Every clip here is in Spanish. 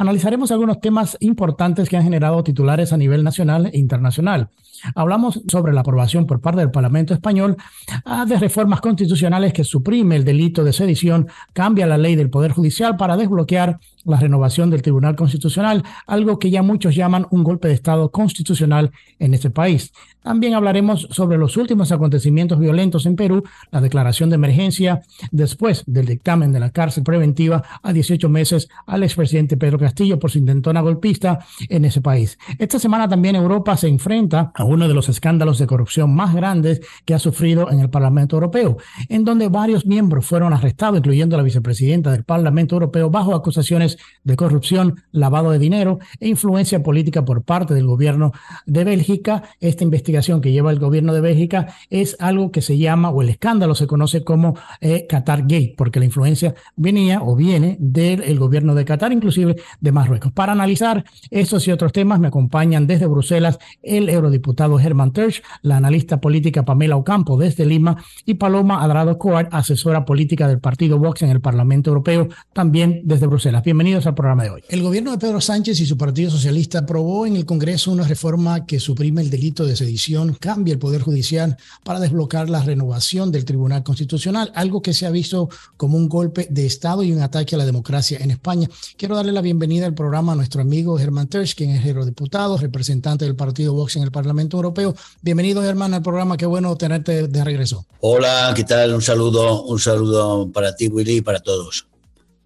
Analizaremos algunos temas importantes que han generado titulares a nivel nacional e internacional. Hablamos sobre la aprobación por parte del Parlamento español ah, de reformas constitucionales que suprime el delito de sedición, cambia la ley del Poder Judicial para desbloquear la renovación del Tribunal Constitucional, algo que ya muchos llaman un golpe de Estado constitucional en este país. También hablaremos sobre los últimos acontecimientos violentos en Perú, la declaración de emergencia después del dictamen de la cárcel preventiva a 18 meses al expresidente Pedro Castillo por su intentona golpista en ese país. Esta semana también Europa se enfrenta a uno de los escándalos de corrupción más grandes que ha sufrido en el Parlamento Europeo, en donde varios miembros fueron arrestados, incluyendo la vicepresidenta del Parlamento Europeo, bajo acusaciones de corrupción, lavado de dinero e influencia política por parte del gobierno de Bélgica. Esta investigación que lleva el gobierno de Bélgica es algo que se llama, o el escándalo se conoce como eh, Qatar Gate, porque la influencia venía o viene del gobierno de Qatar, inclusive de Marruecos. Para analizar estos y otros temas me acompañan desde Bruselas el eurodiputado Germán Tersch, la analista política Pamela Ocampo desde Lima y Paloma Adrado Coar, asesora política del partido Vox en el Parlamento Europeo, también desde Bruselas. Bienvenidos al programa de hoy. El gobierno de Pedro Sánchez y su Partido Socialista aprobó en el Congreso una reforma que suprime el delito de sedición, cambia el Poder Judicial para desbloquear la renovación del Tribunal Constitucional, algo que se ha visto como un golpe de Estado y un ataque a la democracia en España. Quiero darle la bienvenida al programa a nuestro amigo Germán Tersch, quien es eurodiputado, representante del partido Vox en el Parlamento Europeo. Bienvenido, Germán, al programa. Qué bueno tenerte de regreso. Hola, ¿qué tal? Un saludo, un saludo para ti, Willy, y para todos.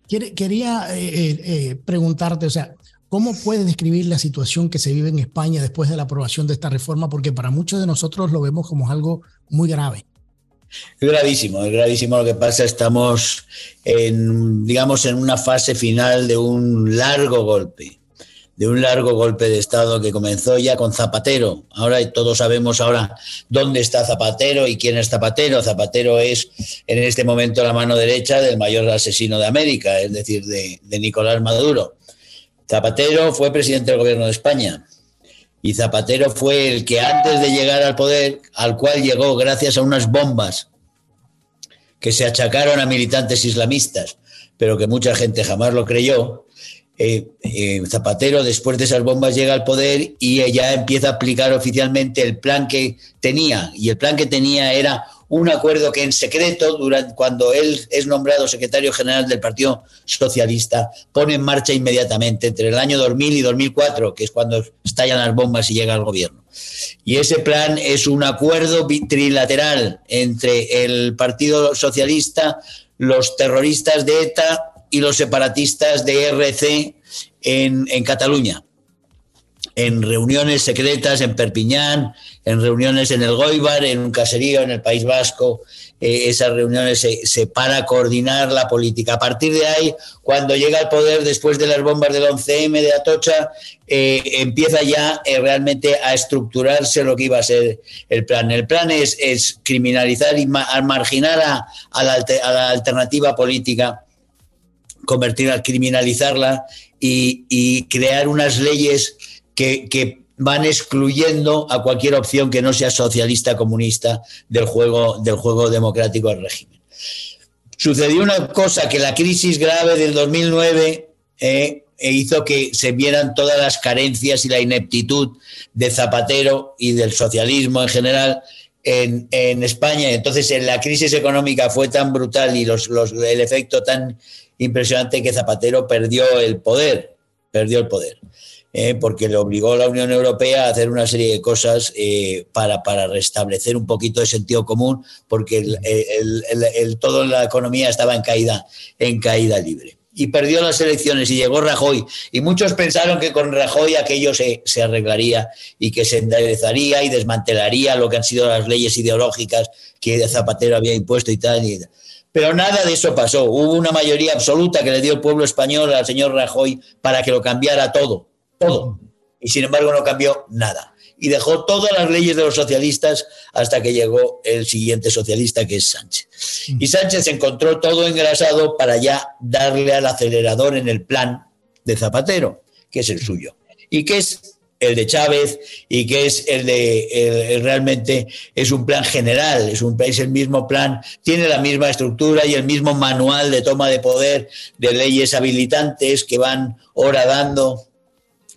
Quería eh, eh, eh, preguntarte, o sea, ¿cómo puedes describir la situación que se vive en España después de la aprobación de esta reforma? Porque para muchos de nosotros lo vemos como algo muy grave. Es gravísimo, es gravísimo lo que pasa. Estamos en, digamos, en una fase final de un largo golpe de un largo golpe de Estado que comenzó ya con Zapatero. Ahora todos sabemos ahora dónde está Zapatero y quién es Zapatero. Zapatero es en este momento la mano derecha del mayor asesino de América, es decir, de, Nicolás Maduro. Zapatero fue presidente del gobierno de España y Zapatero fue el que antes de llegar al poder, al cual llegó gracias a unas bombas que se achacaron a militantes islamistas, pero que mucha gente jamás lo creyó, eh, eh, Zapatero, después de esas bombas, llega al poder y ella empieza a aplicar oficialmente el plan que tenía. Y el plan que tenía era un acuerdo que en secreto, durante, cuando él es nombrado secretario general del Partido Socialista, pone en marcha inmediatamente entre el año 2000 y 2004, que es cuando estallan las bombas y llega al gobierno. Y ese plan es un acuerdo trilateral entre el Partido Socialista, los terroristas de ETA y los separatistas de RC en, en Cataluña en reuniones secretas en Perpiñán, en reuniones en el Goibar, en un caserío en el País Vasco. Eh, esas reuniones se, para coordinar la política. A partir de ahí, cuando llega al poder después de las bombas del 11M de Atocha, eh, empieza ya eh, realmente a estructurarse lo que iba a ser el plan. El plan es, es criminalizar y marginar a, a la alternativa política convertirla, criminalizarla y, crear unas leyes que, van excluyendo a cualquier opción que no sea socialista comunista del juego, del juego democrático del régimen. Sucedió una cosa que la crisis grave del 2009 eh, e hizo que se vieran todas las carencias y la ineptitud de Zapatero y del socialismo en general en, España. Entonces, en la crisis económica fue tan brutal y los, el efecto tan impresionante que Zapatero perdió el poder, perdió el poder, eh, porque le obligó a la Unión Europea a hacer una serie de cosas eh, para, para, restablecer un poquito de sentido común, porque el, toda la economía estaba en caída, en caída libre. y perdió las elecciones y llegó Rajoy. Y muchos pensaron que con Rajoy aquello se, se, arreglaría y que se enderezaría y desmantelaría lo que han sido las leyes ideológicas que Zapatero había impuesto y tal. Y, pero nada de eso pasó. Hubo una mayoría absoluta que le dio el pueblo español al señor Rajoy para que lo cambiara todo, todo. Y sin embargo no cambió nada y dejó todas las leyes de los socialistas hasta que llegó el siguiente socialista, que es Sánchez. Y Sánchez encontró todo engrasado para ya darle al acelerador en el plan de Zapatero, que es el suyo, y que es el de Chávez y que es el de realmente es un plan general, es un es el mismo plan, tiene la misma estructura y el mismo manual de toma de poder de leyes habilitantes que van horadando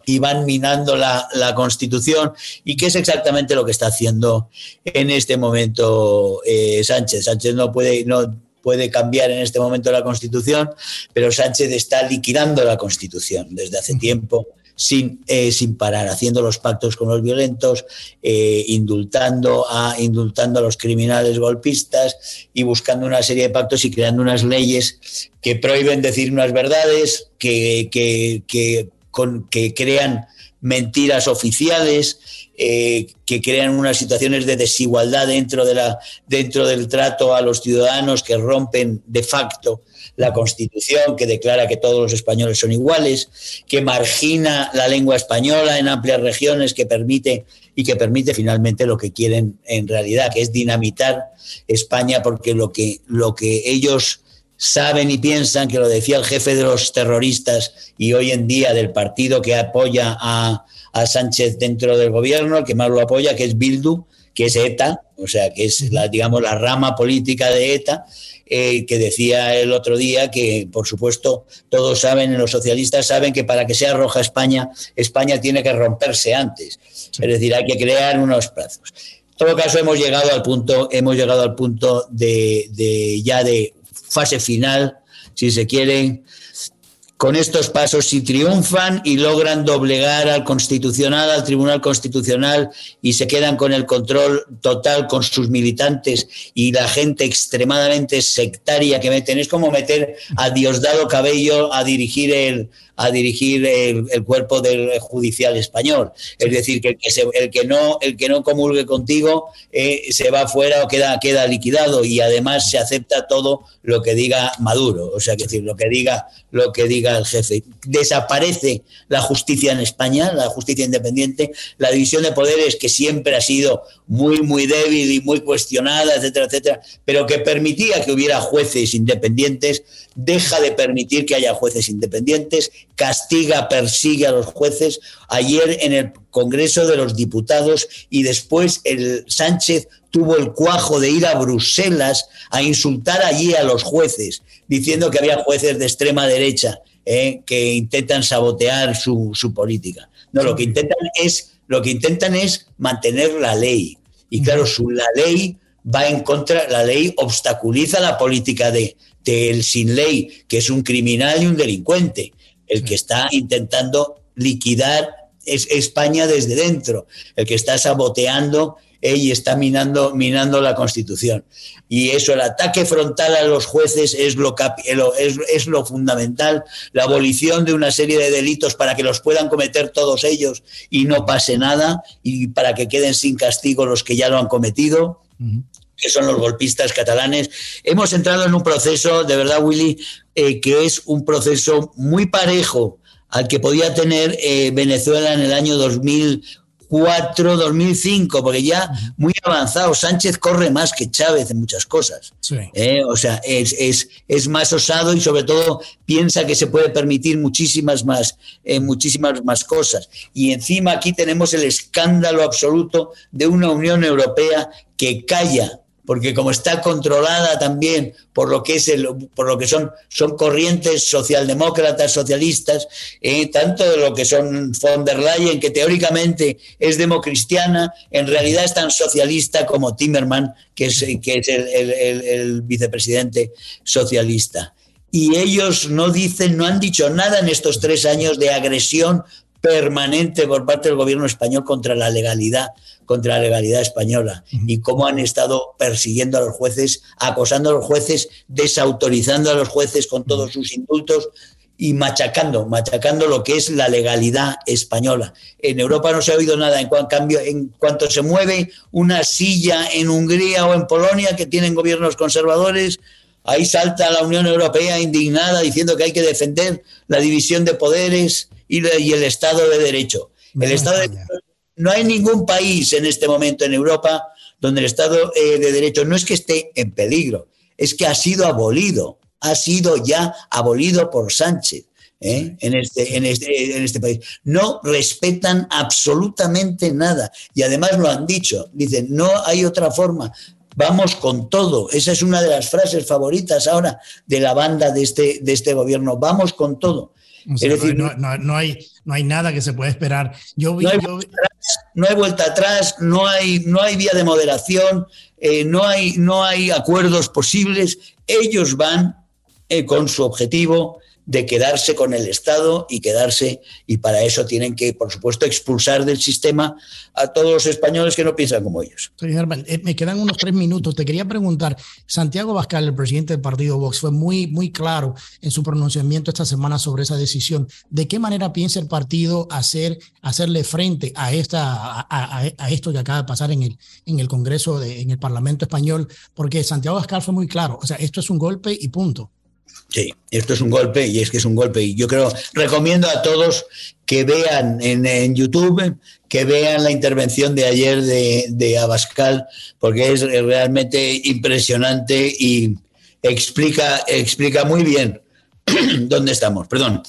y van minando la, Constitución y qué es exactamente lo que está haciendo en este momento eh, Sánchez. Sánchez no puede, no puede cambiar en este momento la Constitución, pero Sánchez está liquidando la Constitución desde hace tiempo. Sin, eh, sin parar, haciendo los pactos con los violentos, eh, indultando, a, indultando a los criminales golpistas y buscando una serie de pactos y creando unas leyes que prohíben decir unas verdades, que, que, que que crean mentiras oficiales, eh, que crean unas situaciones de desigualdad dentro, de la, dentro del trato a los ciudadanos, que rompen de facto la Constitución, que declara que todos los españoles son iguales, que margina la lengua española en amplias regiones, que permite y que permite finalmente lo que quieren en realidad, que es dinamitar España, porque lo que, lo que ellos saben y piensan que lo decía el jefe de los terroristas y hoy en día del partido que apoya a, Sánchez dentro del gobierno, el que más lo apoya, que es Bildu, que es ETA, o sea, que es la, digamos, la rama política de ETA, eh, que decía el otro día que, por supuesto, todos saben, los socialistas saben que para que sea roja España, España tiene que romperse antes. Es decir, hay que crear unos plazos. En todo caso, hemos llegado al punto, hemos llegado al punto de, de ya de fase final, si se quiere, con estos pasos, si triunfan y logran doblegar al constitucional, al Tribunal Constitucional y se quedan con el control total con sus militantes y la gente extremadamente sectaria que meten, es como meter a Diosdado Cabello a dirigir el, a dirigir el, cuerpo del judicial español. Es decir, que el que, no, el que no comulgue contigo eh, se va fuera o queda, queda liquidado y además se acepta todo lo que diga Maduro, o sea, que decir, lo que diga, lo que diga el jefe. Desaparece la justicia en España, la justicia independiente, la división de poderes que siempre ha sido muy, muy débil y muy cuestionada, etcétera, etcétera, pero que permitía que hubiera jueces independientes, deja de permitir que haya jueces independientes castiga, persigue a los jueces. Ayer en el Congreso de los Diputados y después el Sánchez tuvo el cuajo de ir a Bruselas a insultar allí a los jueces, diciendo que había jueces de extrema derecha eh, que intentan sabotear su, política. No, lo que intentan es lo que intentan es mantener la ley. Y claro, su, la ley va en contra, la ley obstaculiza la política de, del sin ley, que es un criminal y un delincuente el que está intentando liquidar es España desde dentro, el que está saboteando y está minando, minando la Constitución. Y eso, el ataque frontal a los jueces es lo, es, es lo fundamental, la abolición de una serie de delitos para que los puedan cometer todos ellos y no pase nada, y para que queden sin castigo los que ya lo han cometido que son los golpistas catalanes. Hemos entrado en un proceso, de verdad, Willy, eh, que es un proceso muy parejo al que podía tener eh, Venezuela en el año 2004, 2005, porque ya muy avanzado. Sánchez corre más que Chávez en muchas cosas. Eh, o sea, es, es, es, más osado y sobre todo piensa que se puede permitir muchísimas más, muchísimas más cosas. Y encima aquí tenemos el escándalo absoluto de una Unión Europea que calla porque como está controlada también por lo que es el, por lo que son, son corrientes socialdemócratas, socialistas, eh, tanto de lo que son von der Leyen, que teóricamente es democristiana, en realidad es tan socialista como Timmerman, que es, que es el, vicepresidente socialista. Y ellos no dicen, no han dicho nada en estos tres años de agresión permanente por parte del gobierno español contra la legalidad contra la legalidad española y cómo han estado persiguiendo a los jueces, acosando a los jueces, desautorizando a los jueces con todos sus indultos y machacando, machacando lo que es la legalidad española. En Europa no se ha oído nada, en cambio, en cuanto se mueve una silla en Hungría o en Polonia que tienen gobiernos conservadores, ahí salta la Unión Europea indignada diciendo que hay que defender la división de poderes y, el Estado de Derecho. El Estado no hay ningún país en este momento en Europa donde el Estado eh, de Derecho no es que esté en peligro, es que ha sido abolido ha sido ya abolido por Sánchez. ¿eh? En, este, en, este, en este país. No respetan absolutamente nada. Y además lo han dicho. Dicen, no hay otra forma. Vamos con todo. Esa es una de las frases favoritas ahora de la banda de este, de este gobierno. Vamos con todo. es decir, no, no, hay, no hay nada que se pueda esperar. Yo no, hay vuelta atrás, no hay, no hay vía de moderación, eh, no, hay, no hay acuerdos posibles. Ellos van eh, con su objetivo de quedarse con el Estado y quedarse, y para eso tienen que, por supuesto, expulsar del sistema a todos los españoles que no piensan como ellos. Eh, me quedan unos tres minutos. Te quería preguntar, Santiago Bascal, el presidente del partido Vox, fue muy, muy claro en su pronunciamiento esta semana sobre esa decisión. ¿De qué manera piensa el partido hacer, hacerle frente a, esta, a, esto que acaba de pasar en el, en el Congreso, en el Parlamento español? Porque Santiago Bascal fue muy claro. O sea, esto es un golpe y punto. Sí, esto es un golpe y es que es un golpe. Y yo creo, recomiendo a todos que vean en, YouTube, que vean la intervención de ayer de, Abascal, porque es realmente impresionante y explica, explica muy bien dónde estamos. Perdón.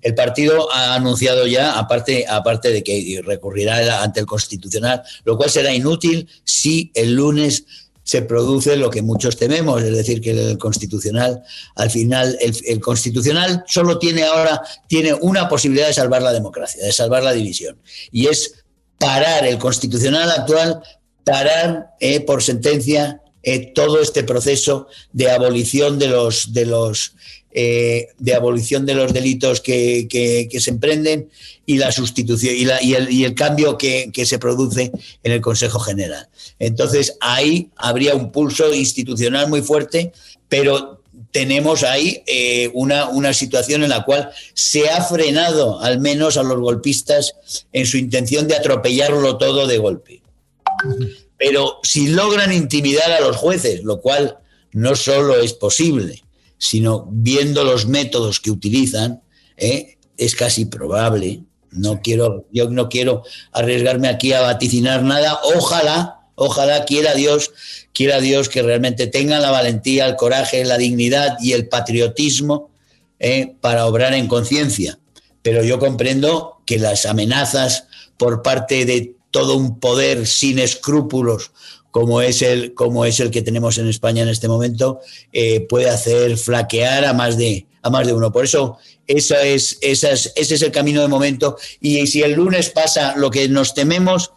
El partido ha anunciado ya, aparte, aparte de que recurrirá ante el Constitucional, lo cual será inútil si el lunes se produce lo que muchos tememos, es decir, que el constitucional, al final, el, constitucional solo tiene ahora tiene una posibilidad de salvar la democracia, de salvar la división, y es parar el constitucional actual, parar eh, por sentencia eh, todo este proceso de abolición de los de los eh, de abolición de los delitos que, se emprenden y la sustitución y, la, y el, cambio que, se produce en el Consejo General. Entonces ahí habría un pulso institucional muy fuerte, pero tenemos ahí eh, una, una situación en la cual se ha frenado al menos a los golpistas en su intención de atropellarlo todo de golpe. Pero si logran intimidar a los jueces, lo cual no solo es posible, sino viendo los métodos que utilizan, ¿eh? es casi probable. No quiero, yo no quiero arriesgarme aquí a vaticinar nada. Ojalá, ojalá quiera Dios, quiera Dios que realmente tengan la valentía, el coraje, la dignidad y el patriotismo ¿eh? para obrar en conciencia. Pero yo comprendo que las amenazas por parte de todo un poder sin escrúpulos como es el, es el que tenemos en España en este momento, eh, puede hacer flaquear a más de, a más de uno. Por eso, esa es, ese es el camino de momento. Y si el lunes pasa lo que nos tememos,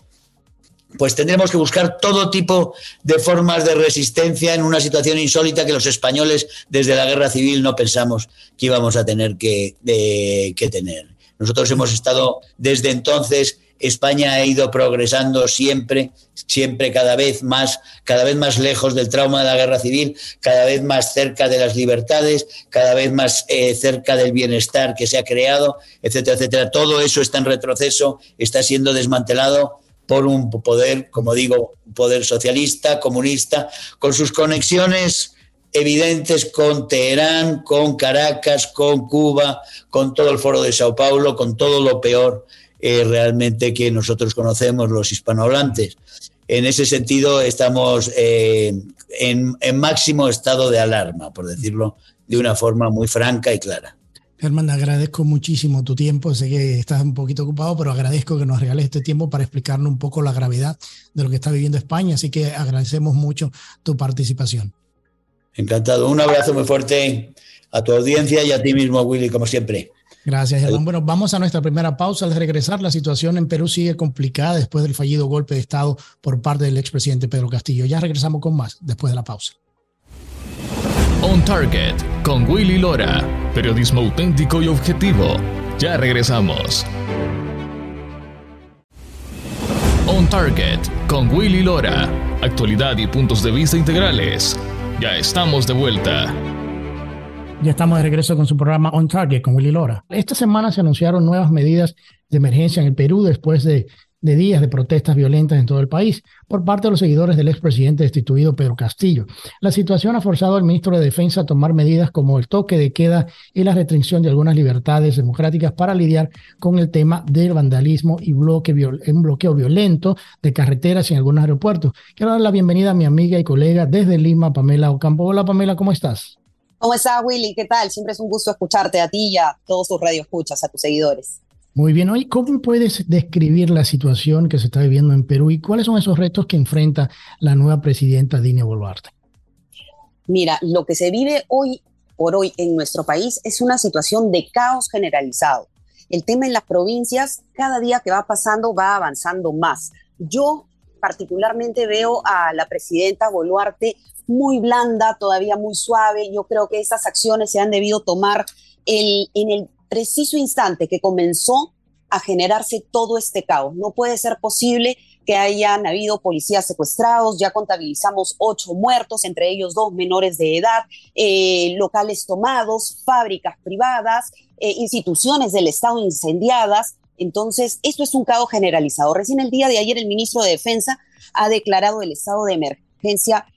pues tendremos que buscar todo tipo de formas de resistencia en una situación insólita que los españoles desde la guerra civil no pensamos que íbamos a tener que, que tener. Nosotros hemos estado desde entonces España ha ido progresando siempre, siempre cada vez más, cada vez más lejos del trauma de la guerra civil, cada vez más cerca de las libertades, cada vez más eh, cerca del bienestar que se ha creado, etcétera, etcétera. Todo eso está en retroceso, está siendo desmantelado por un poder, como digo, un poder socialista, comunista, con sus conexiones evidentes con Teherán, con Caracas, con Cuba, con todo el foro de Sao Paulo, con todo lo peor eh, realmente que nosotros conocemos, los hispanohablantes. En ese sentido, estamos eh, en, máximo estado de alarma, por decirlo de una forma muy franca y clara. Germán, agradezco muchísimo tu tiempo. Sé que estás un poquito ocupado, pero agradezco que nos regales este tiempo para explicarnos un poco la gravedad de lo que está viviendo España. Así que agradecemos mucho tu participación. Encantado. Un abrazo muy fuerte a tu audiencia y a ti mismo, Willy, como siempre. Gracias, Germán. Bueno, vamos a nuestra primera pausa. Al regresar, la situación en Perú sigue complicada después del fallido golpe de Estado por parte del expresidente Pedro Castillo. Ya regresamos con más después de la pausa. On Target con Willy Lora. Periodismo auténtico y objetivo. Ya regresamos. On On Target con Willy Lora. Actualidad y puntos de vista integrales. Ya estamos de vuelta. Ya estamos de regreso con su programa On Target con Willy Lora. Esta semana se anunciaron nuevas medidas de emergencia en el Perú después de días de protestas violentas en todo el país por parte de los seguidores del expresidente destituido Pedro Castillo. La situación ha forzado al ministro de Defensa a tomar medidas como el toque de queda y la restricción de algunas libertades democráticas para lidiar con el tema del vandalismo y un bloqueo violento de carreteras en algunos aeropuertos. Quiero dar la bienvenida a mi amiga y colega desde Lima, Pamela Ocampo. Hola Pamela, ¿cómo estás? ¿Cómo estás, Willy? ¿Qué tal? Siempre es un gusto escucharte a ti y a todos tus radioescuchas, a tus seguidores. Muy bien, hoy, ¿cómo puedes describir la situación que se está viviendo en Perú y cuáles son esos retos que enfrenta la nueva presidenta Dina Boluarte? Mira, lo que se vive hoy por hoy en nuestro país es una situación de caos generalizado. El tema en las provincias, cada día que va pasando, va avanzando más. Yo particularmente veo a la presidenta Boluarte muy blanda, todavía muy suave. Yo creo que esas acciones se han debido tomar en el preciso instante que comenzó a generarse todo este caos. No puede ser posible que hayan habido policías secuestrados, ya contabilizamos ocho muertos, entre ellos dos menores de edad, eh, locales tomados, fábricas privadas, eh, instituciones del Estado incendiadas. Entonces, esto es un caos generalizado. Recién el día de ayer el ministro de Defensa ha declarado el estado de emergencia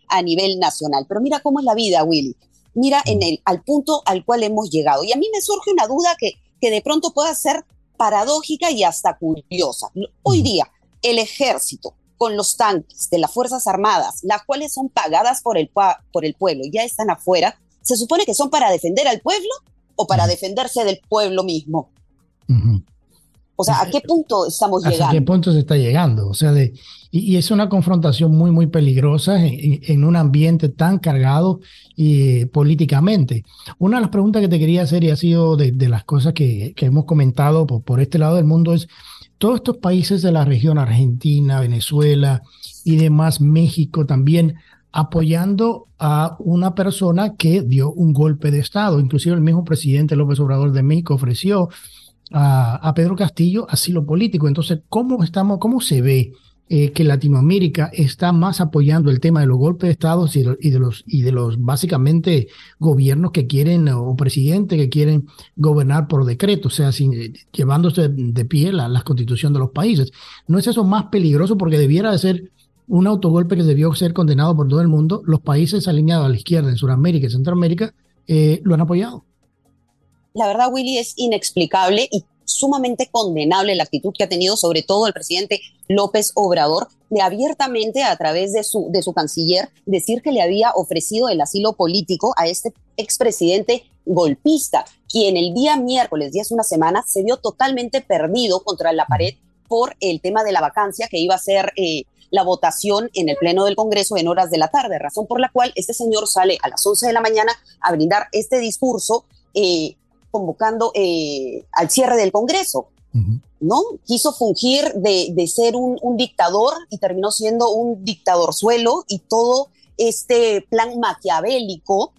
a nivel nacional. Pero mira cómo es la vida, Willy mira en el, al punto al cual hemos llegado. Y a mí me surge una duda que, que de pronto pueda ser paradójica y hasta curiosa. Hoy día, el ejército con los tanques de las Fuerzas Armadas, las cuales son pagadas por el, por el pueblo, ya están afuera, ¿se supone que son para defender al pueblo o para defenderse del pueblo mismo? O sea, ¿a qué punto estamos llegando? ¿A qué punto se está llegando? O sea, de, y, es una confrontación muy, muy peligrosa en, un ambiente tan cargado y, políticamente. Una de las preguntas que te quería hacer y ha sido de, las cosas que, que hemos comentado por, por, este lado del mundo es, todos estos países de la región, Argentina, Venezuela y demás, México también, apoyando a una persona que dio un golpe de Estado. Inclusive el mismo presidente López Obrador de México ofreció a, Pedro Castillo asilo político. Entonces, ¿cómo, estamos, cómo se ve eh, que Latinoamérica está más apoyando el tema de los golpes de Estado y de, los, y de los básicamente gobiernos que quieren o presidentes que quieren gobernar por decreto, o sea, sin, eh, llevándose de pie la, la constitución de los países? ¿No es eso más peligroso porque debiera de ser un autogolpe que debió ser condenado por todo el mundo? Los países alineados a la izquierda en Sudamérica y Centroamérica eh, lo han apoyado la verdad, Willy, es inexplicable y sumamente condenable la actitud que ha tenido sobre todo el presidente López Obrador de abiertamente a través de su, de su canciller decir que le había ofrecido el asilo político a este expresidente golpista, quien el día miércoles, día hace una semana, se vio totalmente perdido contra la pared por el tema de la vacancia que iba a ser eh, la votación en el Pleno del Congreso en horas de la tarde, razón por la cual este señor sale a las 11 de la mañana a brindar este discurso eh, convocando eh, al cierre del Congreso. ¿No? Quiso fungir de, ser un, dictador y terminó siendo un dictador suelo y todo este plan maquiavélico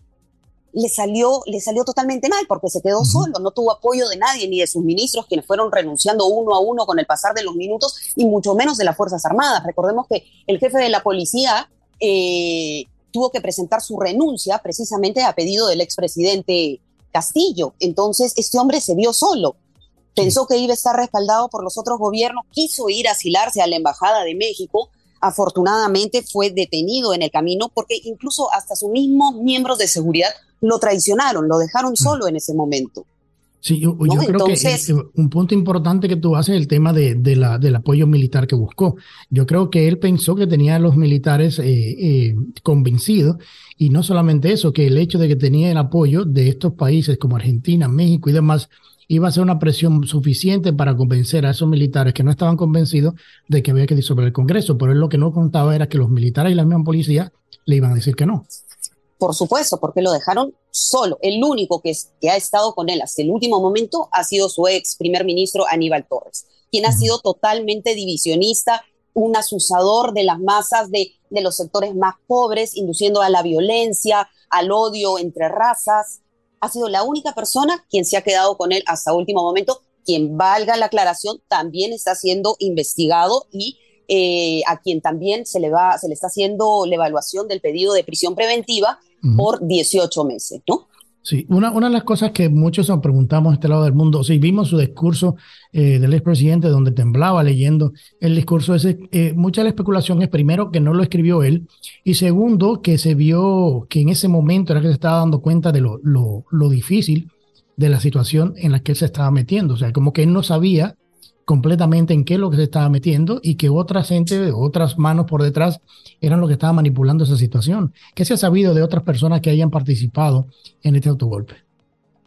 le salió, le salió totalmente mal porque se quedó solo, no tuvo apoyo de nadie, ni de sus ministros, quienes fueron renunciando uno a uno con el pasar de los minutos, y mucho menos de las Fuerzas Armadas. Recordemos que el jefe de la policía eh, tuvo que presentar su renuncia precisamente a pedido del expresidente Castillo. Entonces, este hombre se vio solo. Pensó que iba a estar respaldado por los otros gobiernos, quiso ir a asilarse a la Embajada de México. Afortunadamente fue detenido en el camino porque incluso hasta sus mismos miembros de seguridad lo traicionaron, lo dejaron solo en ese momento. Sí, yo, creo que un punto importante que tú haces es el tema de, la, del apoyo militar que buscó. Yo creo que él pensó que tenía a los militares eh, eh, convencidos y no solamente eso, que el hecho de que tenía el apoyo de estos países como Argentina, México y demás iba a ser una presión suficiente para convencer a esos militares que no estaban convencidos de que había que disolver el Congreso. Pero él lo que no contaba era que los militares y la misma policía le iban a decir que no. Por supuesto, porque lo dejaron solo. El único que, que ha estado con él hasta el último momento ha sido su ex primer ministro Aníbal Torres, quien ha sido totalmente divisionista, un asusador de las masas de, de los sectores más pobres, induciendo a la violencia, al odio entre razas. Ha sido la única persona quien se ha quedado con él hasta último momento, quien valga la aclaración, también está siendo investigado y eh, a quien también se le, va, se le está haciendo la evaluación del pedido de prisión preventiva por 18 meses, ¿no? Sí, una, una de las cosas que muchos nos preguntamos a este lado del mundo, sí, vimos su discurso eh, del expresidente donde temblaba leyendo el discurso ese, eh, mucha de la especulación es primero que no lo escribió él y segundo que se vio que en ese momento era que se estaba dando cuenta de lo, lo, lo difícil de la situación en la que él se estaba metiendo, o sea, como que él no sabía completamente en qué es lo que se estaba metiendo y que otra gente, otras manos por detrás eran los que estaban manipulando esa situación. ¿Qué se ha sabido de otras personas que hayan participado en este autogolpe?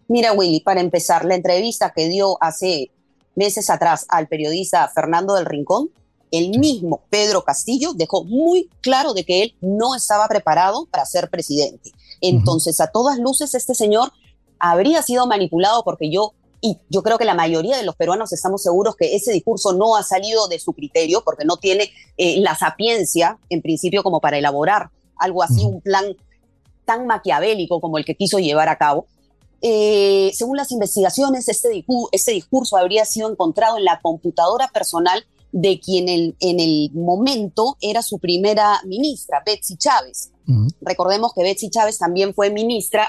Mira, Willy, para empezar, la entrevista que dio hace meses atrás al periodista Fernando del Rincón, el mismo Pedro Castillo dejó muy claro de que él no estaba preparado para ser presidente. Entonces, a todas luces, este señor habría sido manipulado porque yo y yo creo que la mayoría de los peruanos estamos seguros que ese discurso no ha salido de su criterio porque no tiene eh, la sapiencia, en principio, como para elaborar algo así, un plan tan maquiavélico como el que quiso llevar a cabo. Eh, según las investigaciones, este, este, discurso habría sido encontrado en la computadora personal de quien en el momento era su primera ministra, Betsy Chávez. Recordemos que Betsy Chávez también fue ministra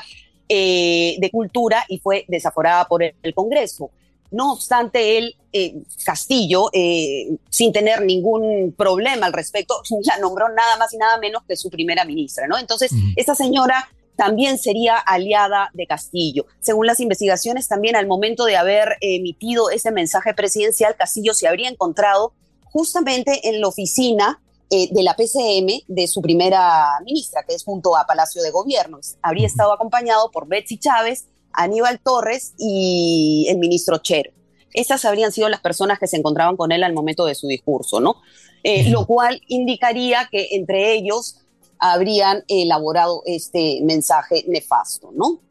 eh, de Cultura y fue desaforada por el, Congreso. No obstante, él, eh, Castillo, eh, sin tener ningún problema al respecto, la nombró nada más y nada menos que su primera ministra, ¿no? Entonces, esta señora también sería aliada de Castillo. Según las investigaciones, también al momento de haber emitido ese mensaje presidencial, Castillo se habría encontrado justamente en la oficina eh, de la PCM de su primera ministra, que es junto a Palacio de Gobierno. Habría estado acompañado por Betsy Chávez, Aníbal Torres y el ministro Chero. Esas habrían sido las personas que se encontraban con él al momento de su discurso, ¿no? Eh, lo cual indicaría que entre ellos habrían elaborado este mensaje nefasto, ¿no?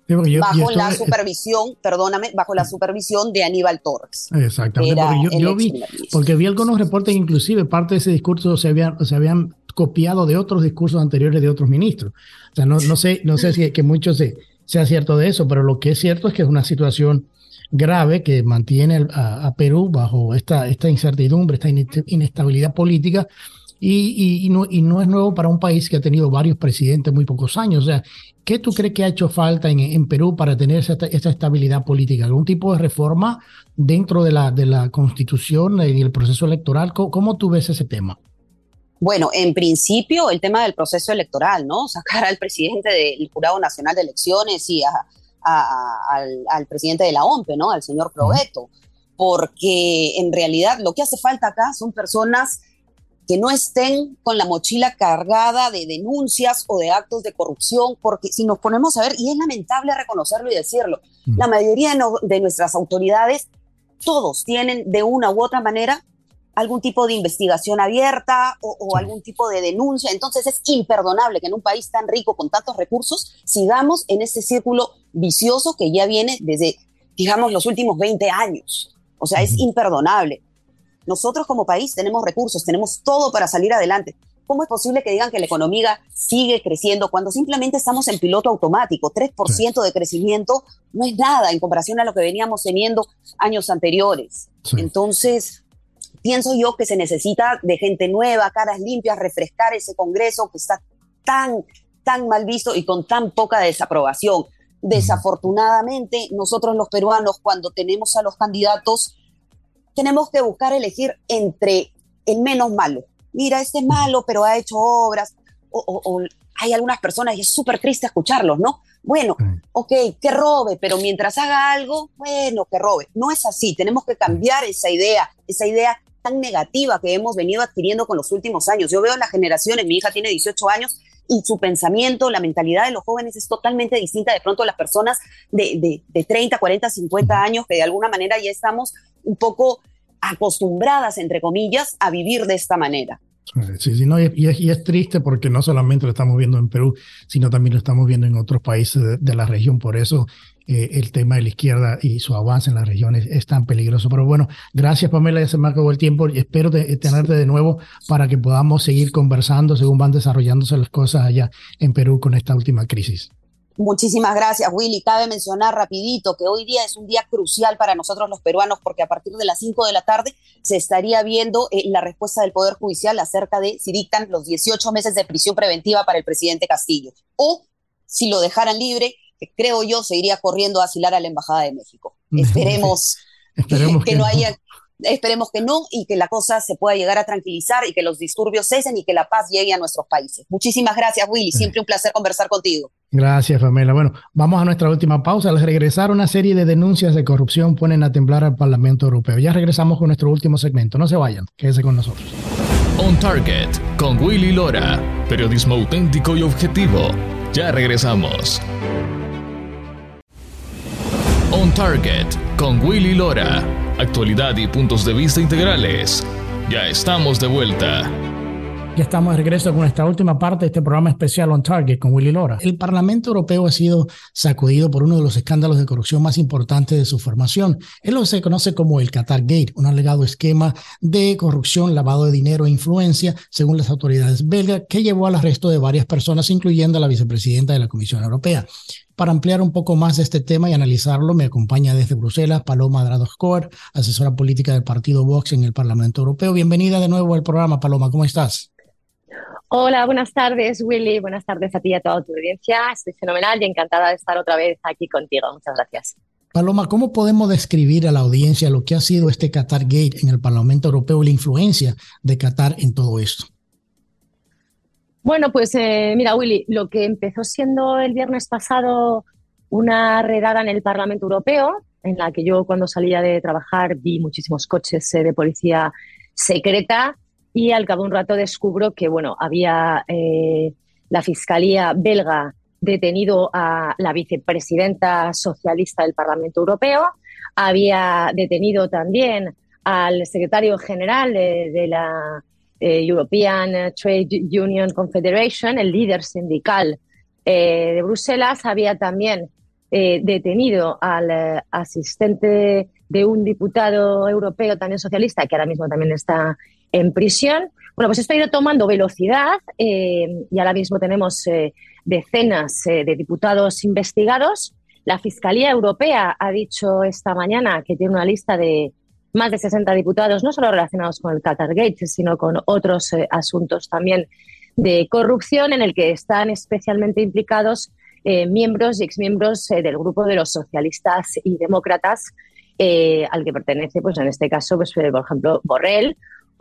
bajo la supervisión, perdóname, bajo la supervisión de Aníbal Torres. Exactamente, porque yo, vi, porque vi algunos reportes, inclusive parte de ese discurso se habían, se habían copiado de otros discursos anteriores de otros ministros. O sea, no, no sé, no sé si que mucho se, sea cierto de eso, pero lo que es cierto es que es una situación grave que mantiene a, a Perú bajo esta, esta incertidumbre, esta inestabilidad política y, y, no, y no es nuevo para un país que ha tenido varios presidentes muy pocos años. O sea, ¿qué tú crees que ha hecho falta en, en Perú para tener esa, estabilidad política? ¿Algún tipo de reforma dentro de la, de la constitución y el proceso electoral? ¿Cómo, tú ves ese tema? Bueno, en principio el tema del proceso electoral, ¿no? Sacar al presidente del Jurado Nacional de Elecciones y a, al, presidente de la OMPE, ¿no? Al señor Proveto. Porque en realidad lo que hace falta acá son personas que no estén con la mochila cargada de denuncias o de actos de corrupción, porque si nos ponemos a ver, y es lamentable reconocerlo y decirlo, mm. la mayoría de, nuestras autoridades, todos tienen de una u otra manera algún tipo de investigación abierta o, algún tipo de denuncia. Entonces es imperdonable que en un país tan rico con tantos recursos sigamos en este círculo vicioso que ya viene desde, digamos, los últimos 20 años. O sea, es imperdonable. Nosotros como país tenemos recursos, tenemos todo para salir adelante. ¿Cómo es posible que digan que la economía sigue creciendo cuando simplemente estamos en piloto automático? 3% de crecimiento no es nada en comparación a lo que veníamos teniendo años anteriores. Entonces, pienso yo que se necesita de gente nueva, caras limpias, refrescar ese Congreso que está tan, tan mal visto y con tan poca desaprobación. Desafortunadamente, nosotros los peruanos, cuando tenemos a los candidatos, tenemos que buscar elegir entre el menos malo. Mira, este es malo, pero ha hecho obras. O, hay algunas personas y es súper triste escucharlos, ¿no? Bueno, ok, que robe, pero mientras haga algo, bueno, que robe. No es así, tenemos que cambiar esa idea, esa idea tan negativa que hemos venido adquiriendo con los últimos años. Yo veo las generaciones, mi hija tiene 18 años y su pensamiento, la mentalidad de los jóvenes es totalmente distinta de pronto a las personas de, de, de 30, 40, 50 años que de alguna manera ya estamos un poco acostumbradas, entre comillas, a vivir de esta manera. Sí, sí, no, y, es, triste porque no solamente lo estamos viendo en Perú, sino también lo estamos viendo en otros países de, la región. Por eso eh, el tema de la izquierda y su avance en las regiones es tan peligroso. Pero bueno, gracias Pamela, ya se me acabó el tiempo y espero tenerte de nuevo para que podamos seguir conversando según van desarrollándose las cosas allá en Perú con esta última crisis. Muchísimas gracias, Willy. Cabe mencionar rapidito que hoy día es un día crucial para nosotros los peruanos porque a partir de las 5 de la tarde se estaría viendo eh, la respuesta del Poder Judicial acerca de si dictan los 18 meses de prisión preventiva para el presidente Castillo o si lo dejaran libre, que creo yo se iría corriendo a asilar a la Embajada de México. Esperemos, que, no haya Esperemos que no y que la cosa se pueda llegar a tranquilizar y que los disturbios cesen y que la paz llegue a nuestros países. Muchísimas gracias, Willy. Siempre un placer conversar contigo. Gracias, Pamela. Bueno, vamos a nuestra última pausa. Al regresar, una serie de denuncias de corrupción ponen a temblar al Parlamento Europeo. Ya regresamos con nuestro último segmento. No se vayan, quédense con nosotros. On Target con Willy Lora. Periodismo auténtico y objetivo. Ya regresamos. On Target con Willy Lora actualidad y puntos de vista integrales. Ya estamos de vuelta. Ya estamos de regreso con nuestra última parte de este programa especial On Target con Willy Lora. El Parlamento Europeo ha sido sacudido por uno de los escándalos de corrupción más importantes de su formación. Él lo se conoce como el Qatar Gate, un alegado esquema de corrupción, lavado de dinero e influencia, según las autoridades belgas, que llevó al arresto de varias personas, incluyendo a la vicepresidenta de la Comisión Europea. Para ampliar un poco más este tema y analizarlo, me acompaña desde Bruselas Paloma Dradoscoer, asesora política del partido Vox en el Parlamento Europeo. Bienvenida de nuevo al programa, Paloma. ¿Cómo estás? Hola, buenas tardes, Willy. Buenas tardes a ti y a toda tu audiencia. Estoy fenomenal y encantada de estar otra vez aquí contigo. Muchas gracias. Paloma, ¿cómo podemos describir a la audiencia lo que ha sido este Qatar Gate en el Parlamento Europeo y la influencia de Qatar en todo esto? Bueno, pues eh, mira, Willy, lo que empezó siendo el viernes pasado una redada en el Parlamento Europeo, en la que yo cuando salía de trabajar vi muchísimos coches eh, de policía secreta y al cabo de un rato descubro que, bueno, había eh, la Fiscalía belga detenido a la vicepresidenta socialista del Parlamento Europeo, había detenido también al secretario general de, la eh, European Trade Union Confederation, el líder sindical eh, de Bruselas, había también detenido al asistente de un diputado europeo también socialista, que ahora mismo también está en prisión. Bueno, pues esto ha ido tomando velocidad eh, y ahora mismo tenemos eh, decenas eh, de diputados investigados. La Fiscalía Europea ha dicho esta mañana que tiene una lista de más de 60 diputados, no solo relacionados con el Qatar Gate, sino con otros asuntos también de corrupción, en el que están especialmente implicados miembros y exmiembros del grupo de los socialistas y demócratas, al que pertenece, pues en este caso, pues, por ejemplo, Borrell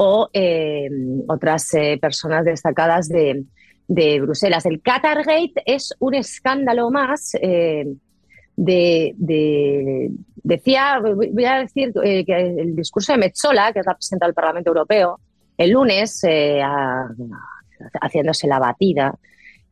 o eh, otras eh, personas destacadas de, Bruselas. El Qatargate es un escándalo más. Eh, de, decía, voy a decir que el discurso de Metzola, que es la presidenta del Parlamento Europeo, el lunes, haciéndose la batida,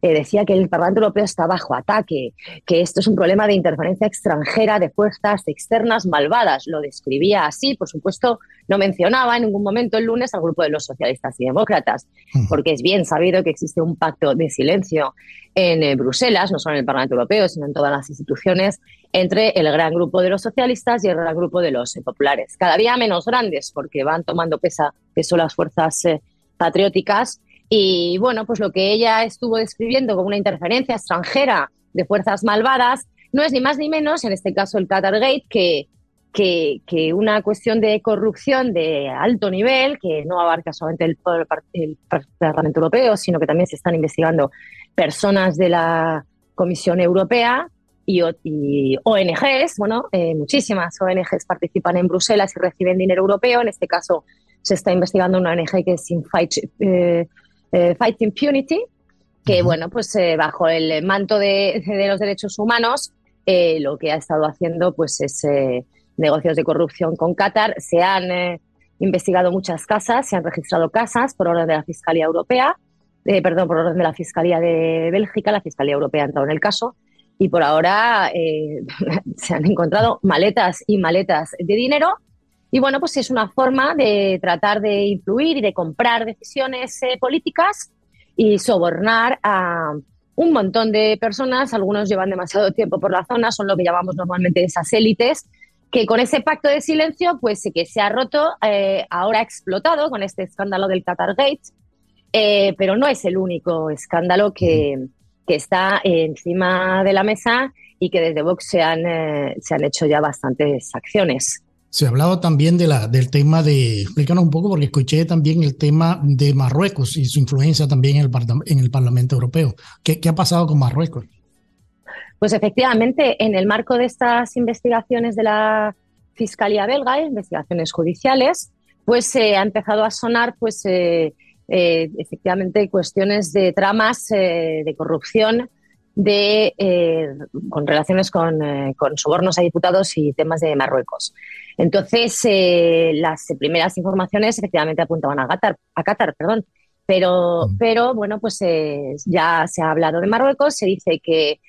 decía que el Parlamento Europeo está bajo ataque, que esto es un problema de interferencia extranjera de fuerzas externas malvadas. Lo describía así, por supuesto, no mencionaba en ningún momento el lunes al grupo de los socialistas y demócratas, porque es bien sabido que existe un pacto de silencio en eh, Bruselas, no solo en el Parlamento Europeo, sino en todas las instituciones, entre el gran grupo de los socialistas y el gran grupo de los eh, populares. Cada día menos grandes, porque van tomando pesa, peso las fuerzas eh, patrióticas y bueno, pues lo que ella estuvo describiendo como una interferencia extranjera de fuerzas malvadas no es ni más ni menos, en este caso el Qatargate, que, que, que una cuestión de corrupción de alto nivel, que no abarca solamente el, Parlamento Europeo, sino que también se están investigando personas de la Comisión Europea y, ONGs, bueno, eh, muchísimas ONGs participan en Bruselas y reciben dinero europeo. En este caso se está investigando una ONG que es Infight eh, eh, Fight Impunity, que bueno, pues eh, bajo el manto de, los derechos humanos, eh, lo que ha estado haciendo pues es negocios de corrupción con Qatar. Se han investigado muchas casas, se han registrado casas por orden de la Fiscalía Europea, perdón, por orden de la Fiscalía de Bélgica, la Fiscalía Europea ha entrado en el caso, y por ahora se han encontrado maletas y maletas de dinero y bueno, pues es una forma de tratar de influir y de comprar decisiones eh, políticas y sobornar a un montón de personas. Algunos llevan demasiado tiempo por la zona, son lo que llamamos normalmente esas élites, que con ese pacto de silencio, pues que se ha roto, eh, ahora ha explotado con este escándalo del Qatar Gate, eh, pero no es el único escándalo que, que está encima de la mesa y que desde Vox se han, eh, se han hecho ya bastantes acciones. Se ha hablado también de la, del tema de, explícanos un poco, porque escuché también el tema de Marruecos y su influencia también en el, en el Parlamento Europeo. ¿Qué, ¿Qué ha pasado con Marruecos? Pues efectivamente, en el marco de estas investigaciones de la Fiscalía belga, investigaciones judiciales, pues se ha empezado a sonar, pues eh, eh, efectivamente, cuestiones de tramas eh, de corrupción de, con relaciones con, con, sobornos a diputados y temas de Marruecos. Entonces, las primeras informaciones efectivamente apuntaban a Qatar, a Qatar perdón, pero, mm. pero bueno, pues ya se ha hablado de Marruecos, se dice que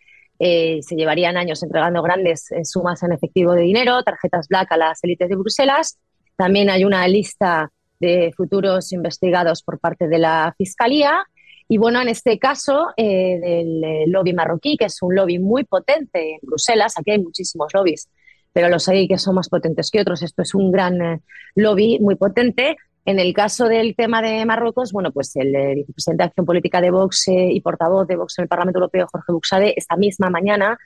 eh, se llevarían años entregando grandes eh, sumas en efectivo de dinero, tarjetas black a las élites de Bruselas. También hay una lista de futuros investigados por parte de la Fiscalía. Y bueno, en este caso eh, del lobby marroquí, que es un lobby muy potente en Bruselas, aquí hay muchísimos lobbies, pero los hay que son más potentes que otros. Esto es un gran lobby muy potente. En el caso del tema de Marruecos, bueno, pues el eh, vicepresidente de Acción Política de Vox eh, y portavoz de Vox en el Parlamento Europeo, Jorge Buxade, esta misma mañana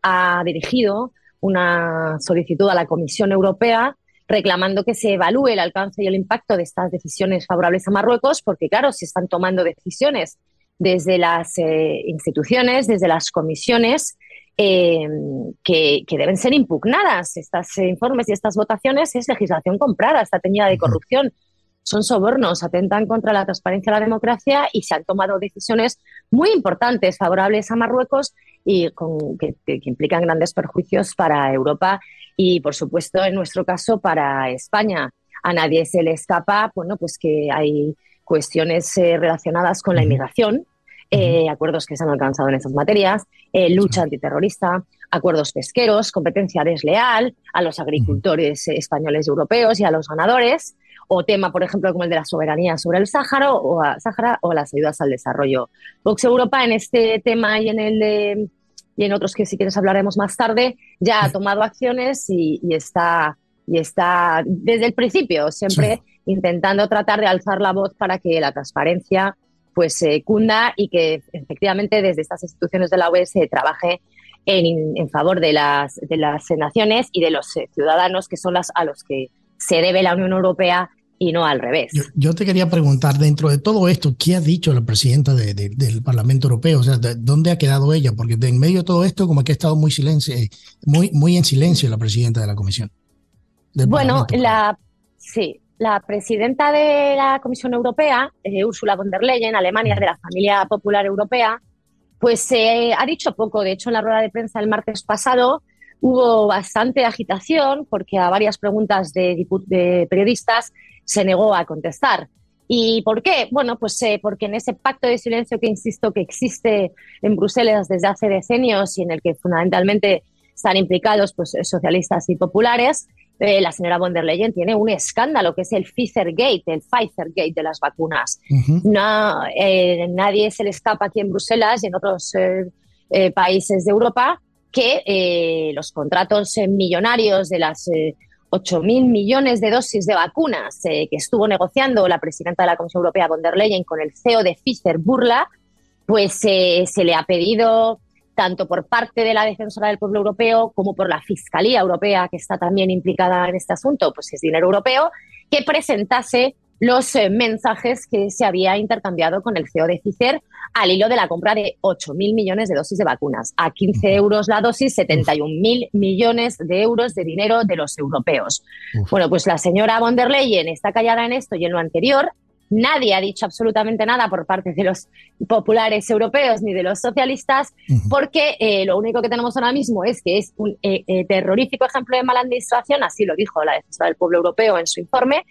ha dirigido una solicitud a la Comisión Europea reclamando que se evalúe el alcance y el impacto de estas decisiones favorables a Marruecos, porque claro, se están tomando decisiones desde las eh, instituciones, desde las comisiones, que, que, deben ser impugnadas. Estos informes y estas votaciones es legislación comprada, está teñida de corrupción son sobornos, atentan contra la transparencia y la democracia y se han tomado decisiones muy importantes favorables a Marruecos y con, que, implican grandes perjuicios para Europa y, por supuesto, en nuestro caso, para España. A nadie se le escapa, bueno, pues que hay cuestiones eh, relacionadas con la inmigración, eh, acuerdos que se han alcanzado en esas materias, eh, lucha antiterrorista, acuerdos pesqueros, competencia desleal a los agricultores españoles y europeos y a los ganadores, o tema, por ejemplo, como el de la soberanía sobre el Sáhara o, a Sáhara, o las ayudas al desarrollo. Vox Europa en este tema y en el de, y en otros que si quieres hablaremos más tarde, ya ha tomado acciones y, está y está desde el principio siempre intentando tratar de alzar la voz para que la transparencia pues se cunda y que efectivamente desde estas instituciones de la UE se trabaje en, en favor de las, de las naciones y de los ciudadanos que son las a los que se debe la Unión Europea y no al revés. Yo, te quería preguntar, dentro de todo esto, ¿qué ha dicho la presidenta del Parlamento Europeo? O sea, ¿dónde ha quedado ella? Porque en medio de todo esto, como que ha estado muy, silencio, muy, muy en silencio la presidenta de la Comisión. Bueno, la, sí, la presidenta de la Comisión Europea, eh, Ursula von der Leyen, Alemania, de la familia popular europea, pues eh, ha dicho poco. De hecho, en la rueda de prensa el martes pasado hubo bastante agitación porque a varias preguntas de, de periodistas se negó a contestar. ¿Y por qué? Bueno, pues eh, porque en ese pacto de silencio que insisto que existe en Bruselas desde hace decenios y en el que fundamentalmente están implicados pues, socialistas y populares, eh, la señora von der Leyen tiene un escándalo que es el Pfizer Gate, el Pfizer Gate de las vacunas. no, eh, nadie se le escapa aquí en Bruselas y en otros países de Europa que los contratos millonarios de las 8.000 millones de dosis de vacunas eh, que estuvo negociando la presidenta de la Comisión Europea, von der Leyen, con el CEO de Pfizer, Burla, pues eh, se le ha pedido tanto por parte de la defensora del pueblo europeo como por la Fiscalía Europea, que está también implicada en este asunto, pues es dinero europeo, que presentase los eh, mensajes que se había intercambiado con el CEO de Pfizer al hilo de la compra de 8.000 millones de dosis de vacunas. A 15 euros la dosis, 71.000 millones de euros de dinero de los europeos. Bueno, pues la señora von der Leyen está callada en esto y en lo anterior. Nadie ha dicho absolutamente nada por parte de los populares europeos ni de los socialistas, porque eh, lo único que tenemos ahora mismo es que es un eh, terrorífico ejemplo de mala administración, así lo dijo la defensora del pueblo europeo en su informe,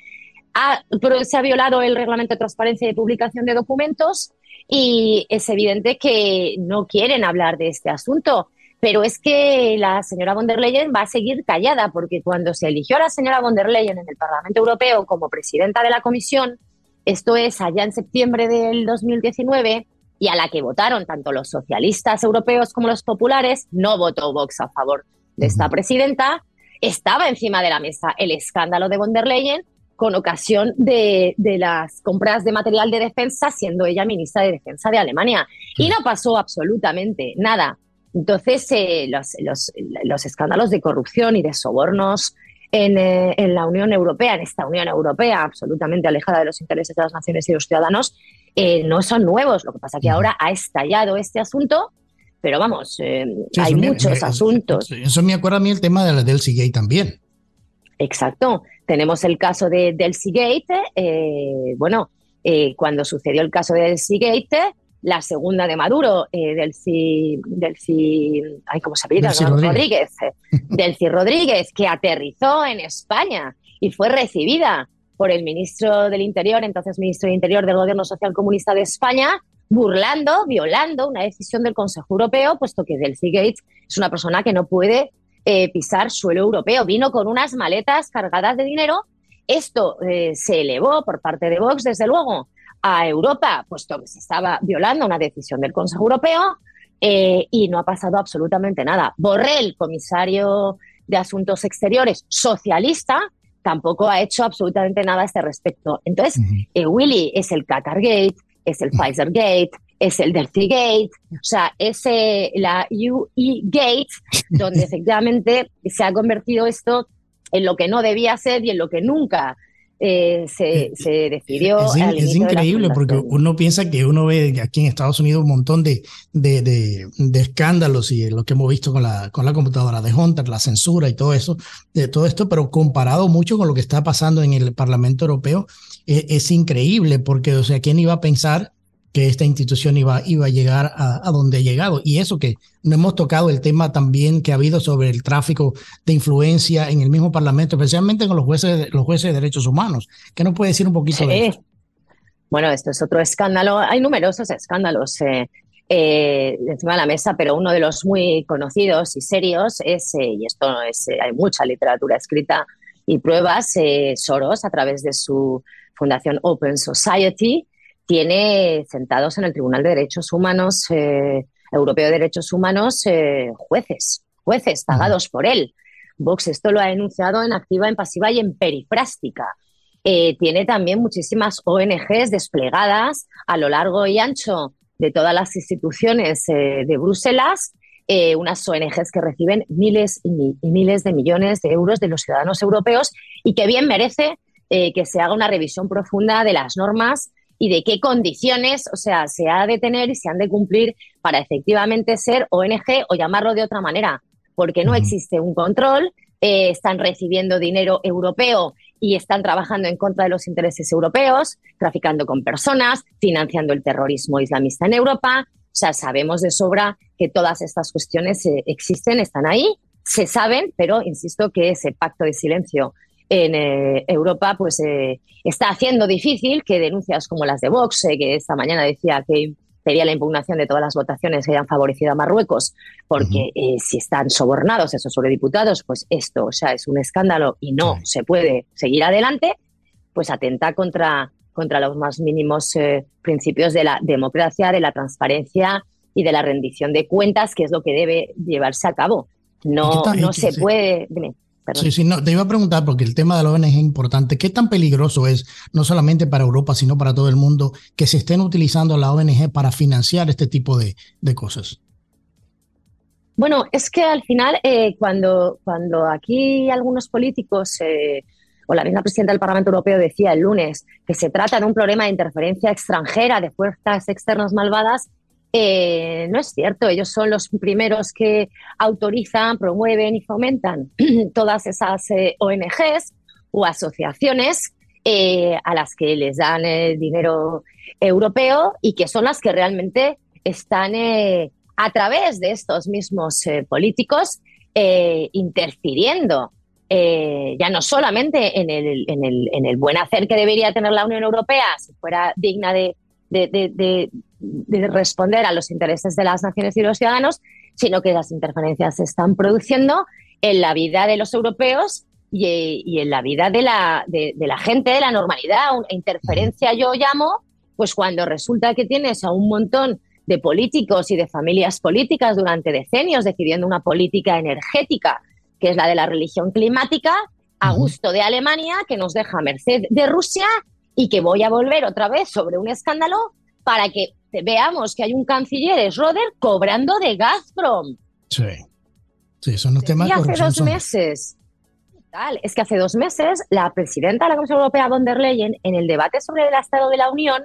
se ha violado el reglamento de transparencia y publicación de documentos y es evidente que no quieren hablar de este asunto. Pero es que la señora von der Leyen va a seguir callada porque cuando se eligió a la señora von der Leyen en el Parlamento Europeo como presidenta de la Comisión, esto es allá en septiembre del 2019, y a la que votaron tanto los socialistas europeos como los populares, no votó Vox a favor de esta presidenta, estaba encima de la mesa el escándalo de von der Leyen con ocasión de, las compras de material de defensa, siendo ella ministra de Defensa de Alemania. Y no pasó absolutamente nada. Entonces, eh, los, escándalos de corrupción y de sobornos eh, en, la Unión Europea, en esta Unión Europea absolutamente alejada de los intereses de las naciones y los ciudadanos, eh, no son nuevos. Lo que pasa es que ahora ha estallado este asunto, pero vamos, hay muchos asuntos. Eso me acuerda a mí el tema de la del Seagate también. Exacto. Tenemos el caso de Delcy Gate. Eh, bueno, eh, cuando sucedió el caso de Delcy Gate, la segunda de Maduro, eh, Delcy, Delcy, ay, ¿cómo se llama? Rodríguez. Delcy Rodríguez, que aterrizó en España y fue recibida por el ministro del Interior, entonces ministro del Interior del Gobierno Social Comunista de España, burlando, violando una decisión del Consejo Europeo, puesto que Delcy Gates es una persona que no puede eh, pisar suelo europeo. Vino con unas maletas cargadas de dinero. Esto eh, se elevó por parte de Vox, desde luego, a Europa, puesto que se estaba violando una decisión del Consejo Europeo eh, y no ha pasado absolutamente nada. Borrell, comisario de Asuntos Exteriores, socialista, tampoco ha hecho absolutamente nada a este respecto. Entonces, Willy es el Qatar Gate, es el Pfizer Gate, es el del Gate, o sea, es eh, la UE Gate, donde efectivamente se ha convertido esto en lo que no debía ser y en lo que nunca eh, se, decidió. Es, increíble porque uno piensa que uno ve aquí en Estados Unidos un montón de, de, escándalos y lo que hemos visto con la, con la computadora de Hunter, la censura y todo eso, de todo esto, pero comparado mucho con lo que está pasando en el Parlamento Europeo, es, es increíble porque, o sea, ¿quién iba a pensar? Que esta institución iba, iba a llegar a, donde ha llegado. Y eso que no hemos tocado el tema también que ha habido sobre el tráfico de influencia en el mismo Parlamento, especialmente con los jueces, los jueces de derechos humanos. ¿Qué nos puede decir un poquito de eso? Bueno, esto es otro escándalo. Hay numerosos escándalos eh, eh, encima de la mesa, pero uno de los muy conocidos y serios es, eh, y esto es, hay mucha literatura escrita y pruebas, Soros, a través de su fundación Open Society, tiene sentados en el Tribunal de Derechos Humanos, eh, Europeo de Derechos Humanos, eh, jueces, jueces pagados por él. Vox esto lo ha denunciado en activa, en pasiva y en perifrástica. Eh, tiene también muchísimas ONGs desplegadas a lo largo y ancho de todas las instituciones de Bruselas, unas ONGs que reciben miles y, miles de millones de euros de los ciudadanos europeos y que bien merece que se haga una revisión profunda de las normas y de qué condiciones, o sea, se ha de tener y se han de cumplir para efectivamente ser ONG o llamarlo de otra manera, porque no existe un control, eh, están recibiendo dinero europeo y están trabajando en contra de los intereses europeos, traficando con personas, financiando el terrorismo islamista en Europa. O sea, sabemos de sobra que todas estas cuestiones eh, existen, están ahí, se saben, pero insisto que ese pacto de silencio en eh, Europa pues eh, está haciendo difícil que denuncias como las de Vox, eh, que esta mañana decía que pedía la impugnación de todas las votaciones que hayan favorecido a Marruecos, porque si están sobornados esos sobrediputados, pues esto, o sea, es un escándalo y no se puede seguir adelante, pues atenta contra, contra los más mínimos principios de la democracia, de la transparencia y de la rendición de cuentas, que es lo que debe llevarse a cabo. No, no se puede. Sí, sí, no, te iba a preguntar porque el tema de la ONG es importante. ¿Qué tan peligroso es, no solamente para Europa, sino para todo el mundo, que se estén utilizando la ONG para financiar este tipo de, cosas? Bueno, es que al final, eh, cuando, cuando aquí algunos políticos eh, o la misma presidenta del Parlamento Europeo decía el lunes que se trata de un problema de interferencia extranjera de fuerzas externas malvadas, eh, no es cierto, ellos son los primeros que autorizan, promueven y fomentan todas esas eh, ONGs o asociaciones eh, a las que les dan el dinero europeo y que son las que realmente están a través de estos mismos políticos interfiriendo ya no solamente en, el, en el buen hacer que debería tener la Unión Europea si fuera digna de de, responder a los intereses de las naciones y los ciudadanos, sino que las interferencias se están produciendo en la vida de los europeos y, en la vida de la, de, la gente, de la normalidad. Una interferencia yo llamo, pues cuando resulta que tienes a un montón de políticos y de familias políticas durante decenios decidiendo una política energética, que es la de la religión climática, a gusto de Alemania, que nos deja merced de Rusia y que voy a volver otra vez sobre un escándalo para que veamos que hay un canciller, Schroeder, cobrando de Gazprom. Sí. Sí, son los temas Y hace dos meses, es que hace dos meses la presidenta de la Comisión Europea, von der Leyen, en el debate sobre el Estado de la Unión,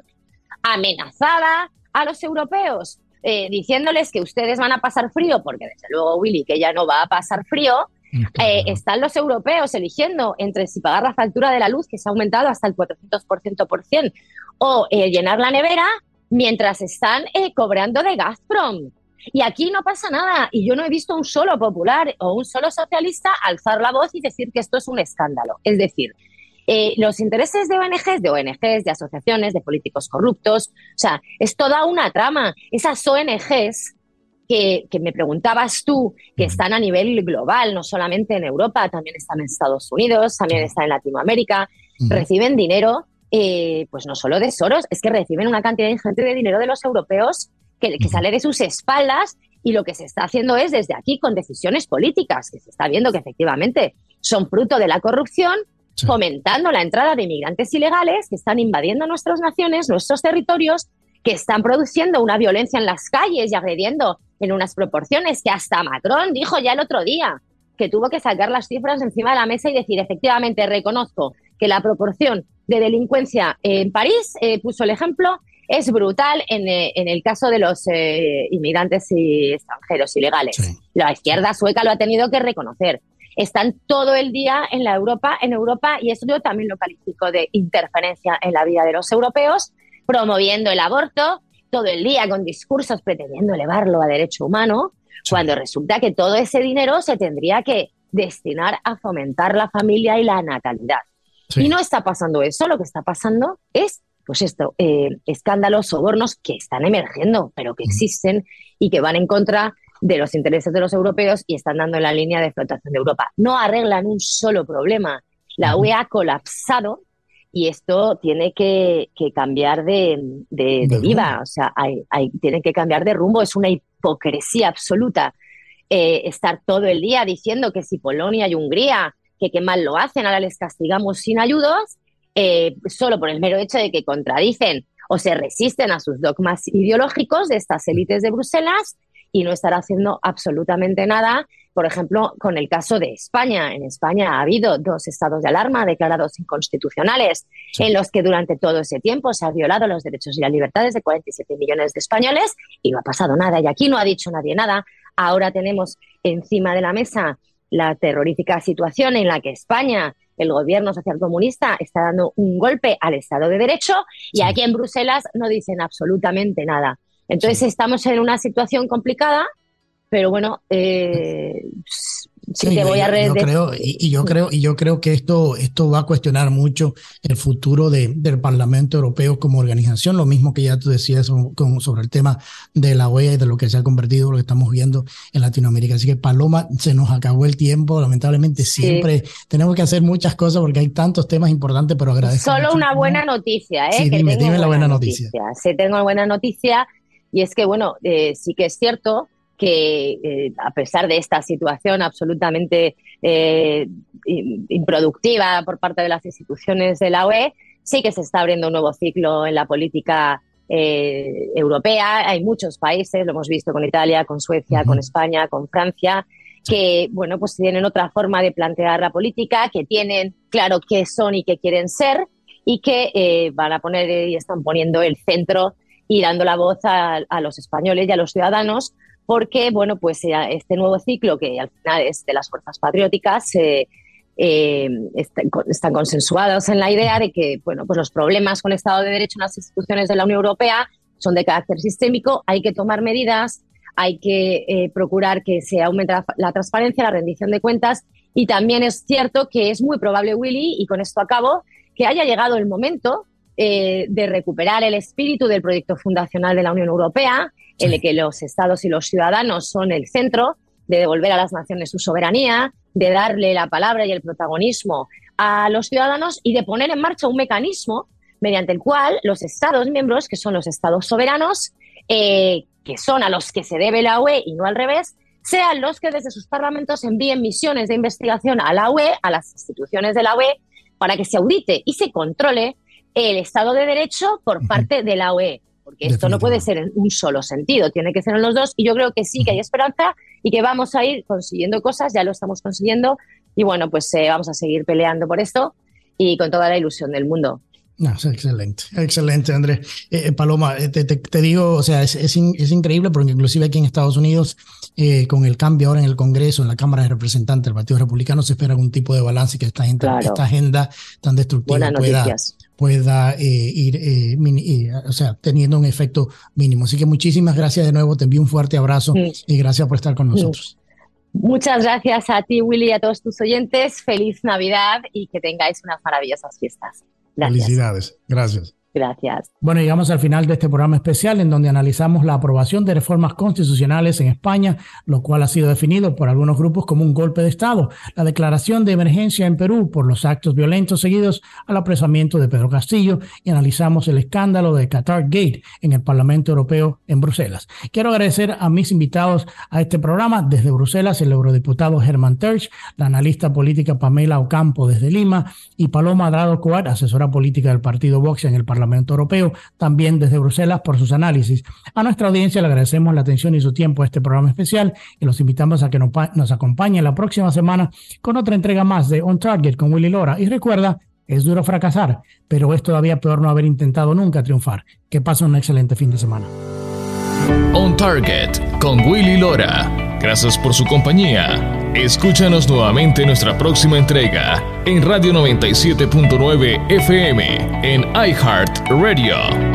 amenazaba a los europeos eh, diciéndoles que ustedes van a pasar frío, porque desde luego Willy, que ya no va a pasar frío, eh, están los europeos eligiendo entre si pagar la factura de la luz, que se ha aumentado hasta el 400% por cien, o eh, llenar la nevera, mientras están cobrando de Gazprom. Y aquí no pasa nada. Y yo no he visto un solo popular o un solo socialista alzar la voz y decir que esto es un escándalo. Es decir, eh, los intereses de ONGs, de ONGs, de asociaciones, de políticos corruptos, o sea, es toda una trama. Esas ONGs que, me preguntabas tú, que están a nivel global, no solamente en Europa, también están en Estados Unidos, también están en Latinoamérica, reciben dinero, eh, pues no solo de Soros, es que reciben una cantidad ingente de dinero de los europeos que, sale de sus espaldas y lo que se está haciendo es desde aquí con decisiones políticas, que se está viendo que efectivamente son fruto de la corrupción, fomentando la entrada de inmigrantes ilegales que están invadiendo nuestras naciones, nuestros territorios, que están produciendo una violencia en las calles y agrediendo en unas proporciones que hasta Macron dijo ya el otro día que tuvo que sacar las cifras encima de la mesa y decir, efectivamente, reconozco que la proporción de delincuencia en París, eh, puso el ejemplo, es brutal en, eh, en el caso de los eh, inmigrantes y extranjeros ilegales. La izquierda sueca lo ha tenido que reconocer. Están todo el día en la Europa, en Europa, y eso yo también lo califico de interferencia en la vida de los europeos, promoviendo el aborto, todo el día con discursos pretendiendo elevarlo a derecho humano, cuando resulta que todo ese dinero se tendría que destinar a fomentar la familia y la natalidad. Y no está pasando eso, lo que está pasando es pues esto, eh, escándalos, sobornos que están emergiendo, pero que existen y que van en contra de los intereses de los europeos y están dando en la línea de explotación de Europa. No arreglan un solo problema. La UE ha colapsado y esto tiene que, cambiar de, de, o sea, hay, tiene que cambiar de rumbo. Es una hipocresía absoluta eh, estar todo el día diciendo que si Polonia y Hungría, que qué mal lo hacen, ahora les castigamos sin ayudos, eh, solo por el mero hecho de que contradicen o se resisten a sus dogmas ideológicos de estas élites de Bruselas y no estar haciendo absolutamente nada. Por ejemplo, con el caso de España. En España ha habido dos estados de alarma declarados inconstitucionales en los que durante todo ese tiempo se han violado los derechos y las libertades de 47 millones de españoles y no ha pasado nada. Y aquí no ha dicho nadie nada. Ahora tenemos encima de la mesa la terrorífica situación en la que España el gobierno socialcomunista está dando un golpe al Estado de Derecho y aquí en Bruselas no dicen absolutamente nada. Entonces estamos en una situación complicada, pero bueno, eh, Sí, voy a yo, creo, y, yo creo y yo creo que esto esto va a cuestionar mucho el futuro de, del Parlamento Europeo como organización. Lo mismo que ya tú decías sobre el tema de la OEA y de lo que se ha convertido lo que estamos viendo en Latinoamérica. Así que Paloma se nos acabó el tiempo. Lamentablemente siempre tenemos que hacer muchas cosas porque hay tantos temas importantes pero agradezco solo una buena noticia eh sí, dime, dime la buena noticia. sí tengo buena noticia y es que bueno eh, sí que es cierto que eh, a pesar de esta situación absolutamente eh, improductiva por parte de las instituciones de la UE, sí que se está abriendo un nuevo ciclo en la política eh, europea. Hay muchos países, lo hemos visto con Italia, con Suecia, con España, con Francia, que bueno, pues tienen otra forma de plantear la política, que tienen claro qué son y qué quieren ser y que van a poner y están poniendo el centro y dando la voz a, a los españoles y a los ciudadanos porque bueno, pues eh, este nuevo ciclo que al final es de las fuerzas patrióticas eh, eh, están consensuados en la idea de que bueno, pues los problemas con el Estado de Derecho en las instituciones de la Unión Europea son de carácter sistémico, hay que tomar medidas, hay que procurar que se aumente la, transparencia, la rendición de cuentas y también es cierto que es muy probable, Willy, y con esto acabo, que haya llegado el momento de recuperar el espíritu del proyecto fundacional de la Unión Europea, en el que los estados y los ciudadanos son el centro, de devolver a las naciones su soberanía, de darle la palabra y el protagonismo a los ciudadanos y de poner en marcha un mecanismo mediante el cual los estados miembros, que son los estados soberanos, eh, que son a los que se debe la UE y no al revés, sean los que desde sus parlamentos envíen misiones de investigación a la UE, a las instituciones de la UE, para que se audite y se controle el Estado de Derecho por parte de la UE. Porque esto no puede ser en un solo sentido, tiene que ser en los dos. Y yo creo que sí, que hay esperanza y que vamos a ir consiguiendo cosas, ya lo estamos consiguiendo. Y bueno, pues eh, vamos a seguir peleando por esto y con toda la ilusión del mundo. No, es excelente, excelente, Andrés. Eh, eh, Paloma, te, te, digo, o sea, es, es, increíble porque inclusive aquí en Estados Unidos, con el cambio ahora en el Congreso, en la Cámara de Representantes del Partido Republicano, se espera algún tipo de balance y que esta, esta agenda tan destructiva pueda, pueda eh, ir eh, eh, o sea, teniendo un efecto mínimo. Así que muchísimas gracias de nuevo, te envío un fuerte abrazo y gracias por estar con nosotros. Muchas gracias a ti, Willy, y a todos tus oyentes. Feliz Navidad y que tengáis unas maravillosas fiestas. Felicidades. Gracias. Gracias. Bueno, llegamos al final de este programa especial en donde analizamos la aprobación de reformas constitucionales en España, lo cual ha sido definido por algunos grupos como un golpe de Estado, la declaración de emergencia en Perú por los actos violentos seguidos al apresamiento de Pedro Castillo y analizamos el escándalo de Qatar Gate en el Parlamento Europeo en Bruselas. Quiero agradecer a mis invitados a este programa desde Bruselas, el eurodiputado Herman Terch, la analista política Pamela Ocampo desde Lima y Paloma Adrado Coat, asesora política del Partido Vox en el Parlamento Parlamento Europeo, también desde Bruselas por sus análisis. A nuestra audiencia le agradecemos la atención y su tiempo a este programa especial y los invitamos a que nos acompañe la próxima semana con otra entrega más de On Target con Willy Lora. Y recuerda, es duro fracasar, pero es todavía peor no haber intentado nunca triunfar. Que pasen un excelente fin de semana. On Target con Willy Lora. Gracias por su compañía. Escúchanos nuevamente en nuestra próxima entrega en Radio 97.9 FM en iHeart Radio.